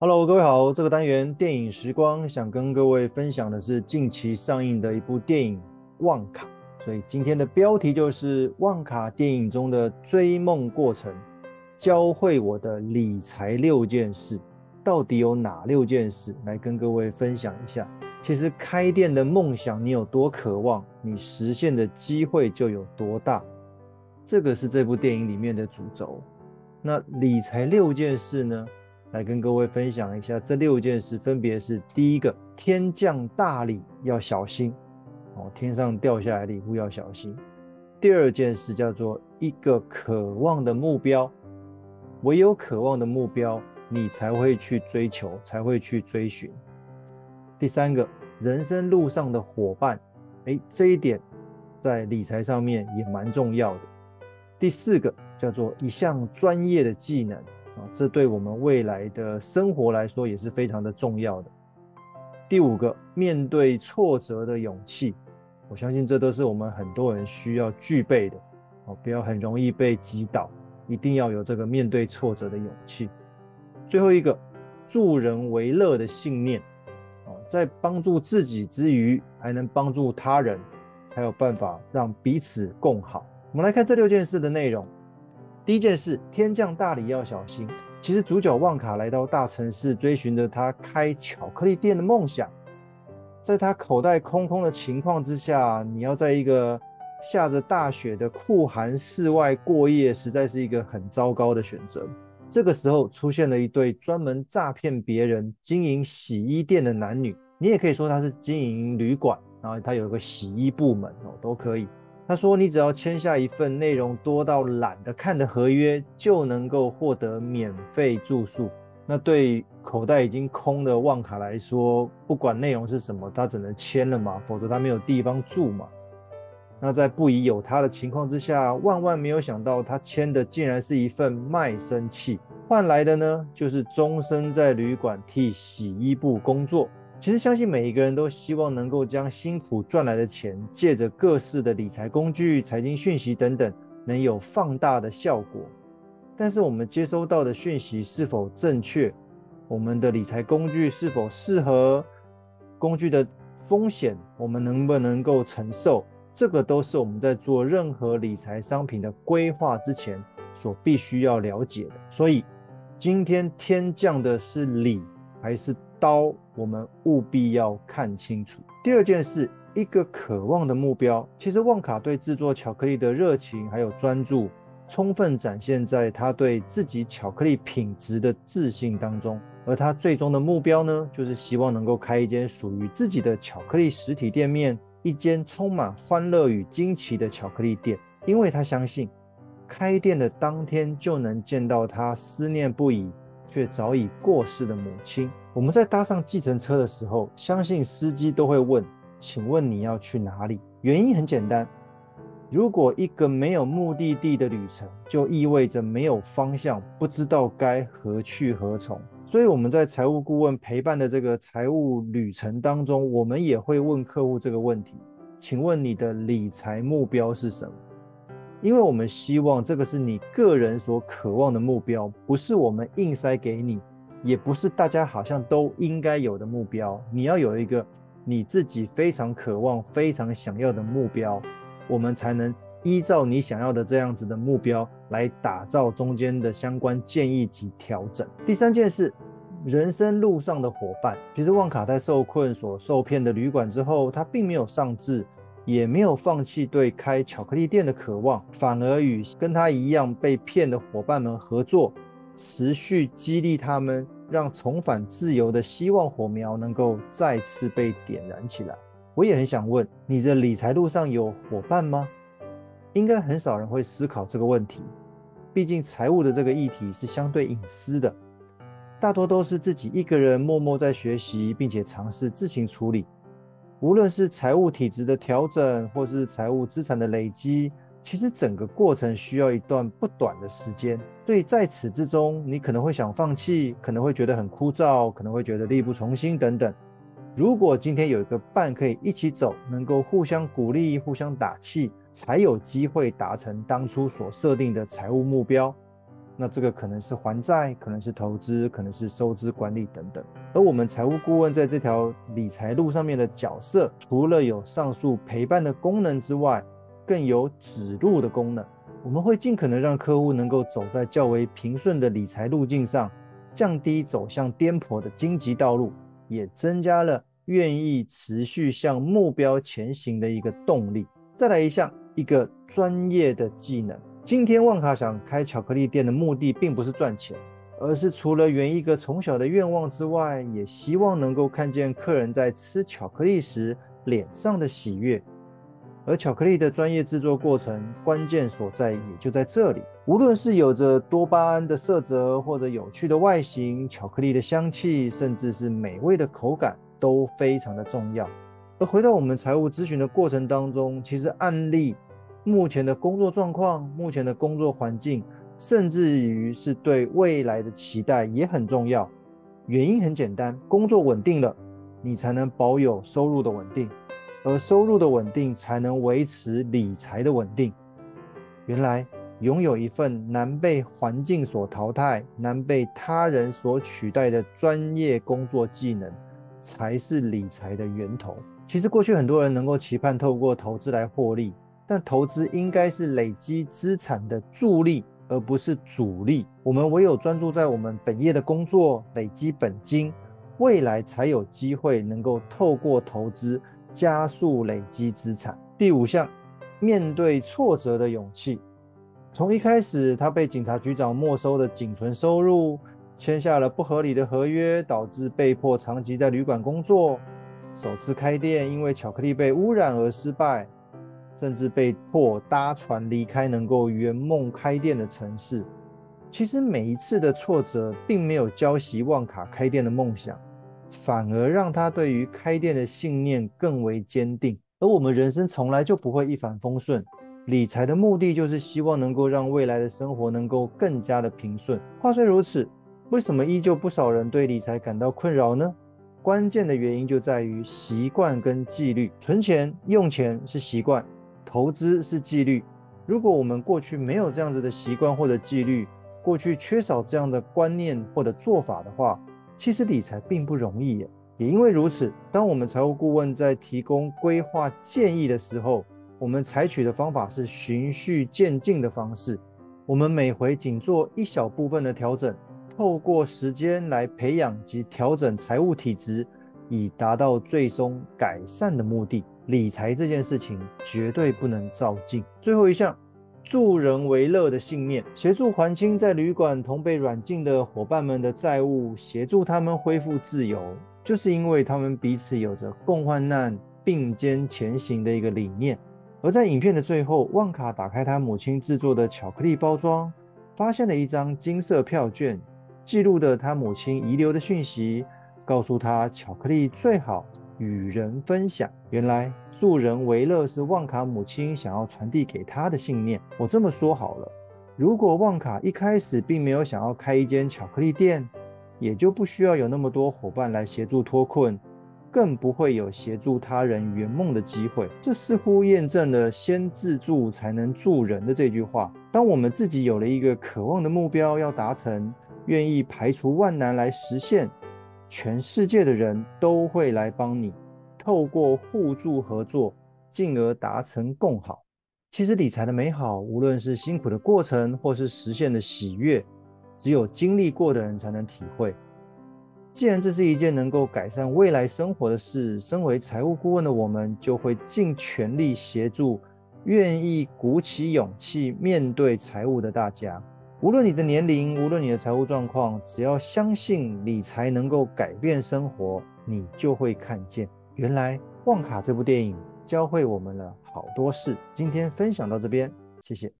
Hello，各位好。这个单元电影时光想跟各位分享的是近期上映的一部电影《旺卡》，所以今天的标题就是《旺卡》电影中的追梦过程，教会我的理财六件事。到底有哪六件事？来跟各位分享一下。其实开店的梦想，你有多渴望，你实现的机会就有多大。这个是这部电影里面的主轴。那理财六件事呢？来跟各位分享一下，这六件事分别是：第一个，天降大礼要小心。哦，天上掉下来礼物要小心；第二件事叫做一个渴望的目标，唯有渴望的目标，你才会去追求，才会去追寻；第三个，人生路上的伙伴，诶，这一点在理财上面也蛮重要的；第四个叫做一项专业的技能。这对我们未来的生活来说也是非常的重要的。第五个，面对挫折的勇气，我相信这都是我们很多人需要具备的。哦，不要很容易被击倒，一定要有这个面对挫折的勇气。最后一个，助人为乐的信念。哦，在帮助自己之余，还能帮助他人，才有办法让彼此共好。我们来看这六件事的内容。第一件事，天降大礼要小心。其实主角旺卡来到大城市，追寻着他开巧克力店的梦想。在他口袋空空的情况之下，你要在一个下着大雪的酷寒室外过夜，实在是一个很糟糕的选择。这个时候出现了一对专门诈骗别人、经营洗衣店的男女，你也可以说他是经营旅馆，然后他有一个洗衣部门哦，都可以。他说：“你只要签下一份内容多到懒得看的合约，就能够获得免费住宿。那对口袋已经空的旺卡来说，不管内容是什么，他只能签了嘛，否则他没有地方住嘛。那在不疑有他的情况之下，万万没有想到，他签的竟然是一份卖身契，换来的呢，就是终身在旅馆替洗衣部工作。”其实相信每一个人都希望能够将辛苦赚来的钱，借着各式的理财工具、财经讯息等等，能有放大的效果。但是我们接收到的讯息是否正确？我们的理财工具是否适合？工具的风险我们能不能够承受？这个都是我们在做任何理财商品的规划之前所必须要了解的。所以，今天天降的是礼还是刀？我们务必要看清楚。第二件事，一个渴望的目标。其实旺卡对制作巧克力的热情还有专注，充分展现在他对自己巧克力品质的自信当中。而他最终的目标呢，就是希望能够开一间属于自己的巧克力实体店面，一间充满欢乐与惊奇的巧克力店。因为他相信，开店的当天就能见到他思念不已却早已过世的母亲。我们在搭上计程车的时候，相信司机都会问：“请问你要去哪里？”原因很简单，如果一个没有目的地的旅程，就意味着没有方向，不知道该何去何从。所以我们在财务顾问陪伴的这个财务旅程当中，我们也会问客户这个问题：“请问你的理财目标是什么？”因为我们希望这个是你个人所渴望的目标，不是我们硬塞给你。也不是大家好像都应该有的目标，你要有一个你自己非常渴望、非常想要的目标，我们才能依照你想要的这样子的目标来打造中间的相关建议及调整。第三件事，人生路上的伙伴。其实旺卡在受困所受骗的旅馆之后，他并没有丧志，也没有放弃对开巧克力店的渴望，反而与跟他一样被骗的伙伴们合作。持续激励他们，让重返自由的希望火苗能够再次被点燃起来。我也很想问，你的理财路上有伙伴吗？应该很少人会思考这个问题，毕竟财务的这个议题是相对隐私的，大多都是自己一个人默默在学习，并且尝试自行处理。无论是财务体质的调整，或是财务资产的累积。其实整个过程需要一段不短的时间，所以在此之中，你可能会想放弃，可能会觉得很枯燥，可能会觉得力不从心等等。如果今天有一个伴可以一起走，能够互相鼓励、互相打气，才有机会达成当初所设定的财务目标。那这个可能是还债，可能是投资，可能是收支管理等等。而我们财务顾问在这条理财路上面的角色，除了有上述陪伴的功能之外，更有指路的功能。我们会尽可能让客户能够走在较为平顺的理财路径上，降低走向颠簸的荆棘道路，也增加了愿意持续向目标前行的一个动力。再来一项，一个专业的技能。今天旺卡想开巧克力店的目的，并不是赚钱，而是除了圆一个从小的愿望之外，也希望能够看见客人在吃巧克力时脸上的喜悦。而巧克力的专业制作过程，关键所在也就在这里。无论是有着多巴胺的色泽，或者有趣的外形，巧克力的香气，甚至是美味的口感，都非常的重要。而回到我们财务咨询的过程当中，其实案例。目前的工作状况、目前的工作环境，甚至于是对未来的期待也很重要。原因很简单，工作稳定了，你才能保有收入的稳定，而收入的稳定才能维持理财的稳定。原来，拥有一份难被环境所淘汰、难被他人所取代的专业工作技能，才是理财的源头。其实，过去很多人能够期盼透过投资来获利。但投资应该是累积资产的助力，而不是阻力。我们唯有专注在我们本业的工作，累积本金，未来才有机会能够透过投资加速累积资产。第五项，面对挫折的勇气。从一开始，他被警察局长没收的仅存收入，签下了不合理的合约，导致被迫长期在旅馆工作。首次开店，因为巧克力被污染而失败。甚至被迫搭船离开能够圆梦开店的城市。其实每一次的挫折，并没有浇熄旺卡开店的梦想，反而让他对于开店的信念更为坚定。而我们人生从来就不会一帆风顺，理财的目的就是希望能够让未来的生活能够更加的平顺。话虽如此，为什么依旧不少人对理财感到困扰呢？关键的原因就在于习惯跟纪律。存钱、用钱是习惯。投资是纪律，如果我们过去没有这样子的习惯或者纪律，过去缺少这样的观念或者做法的话，其实理财并不容易。也因为如此，当我们财务顾问在提供规划建议的时候，我们采取的方法是循序渐进的方式。我们每回仅做一小部分的调整，透过时间来培养及调整财务体质，以达到最终改善的目的。理财这件事情绝对不能照进。最后一项，助人为乐的信念，协助还清在旅馆同被软禁的伙伴们的债务，协助他们恢复自由，就是因为他们彼此有着共患难、并肩前行的一个理念。而在影片的最后，旺卡打开他母亲制作的巧克力包装，发现了一张金色票券，记录的他母亲遗留的讯息，告诉他巧克力最好与人分享，原来助人为乐是旺卡母亲想要传递给他的信念。我这么说好了，如果旺卡一开始并没有想要开一间巧克力店，也就不需要有那么多伙伴来协助脱困，更不会有协助他人圆梦的机会。这似乎验证了“先自助才能助人”的这句话。当我们自己有了一个渴望的目标要达成，愿意排除万难来实现。全世界的人都会来帮你，透过互助合作，进而达成共好。其实理财的美好，无论是辛苦的过程，或是实现的喜悦，只有经历过的人才能体会。既然这是一件能够改善未来生活的事，身为财务顾问的我们，就会尽全力协助愿意鼓起勇气面对财务的大家。无论你的年龄，无论你的财务状况，只要相信理财能够改变生活，你就会看见，原来旺卡这部电影教会我们了好多事。今天分享到这边，谢谢。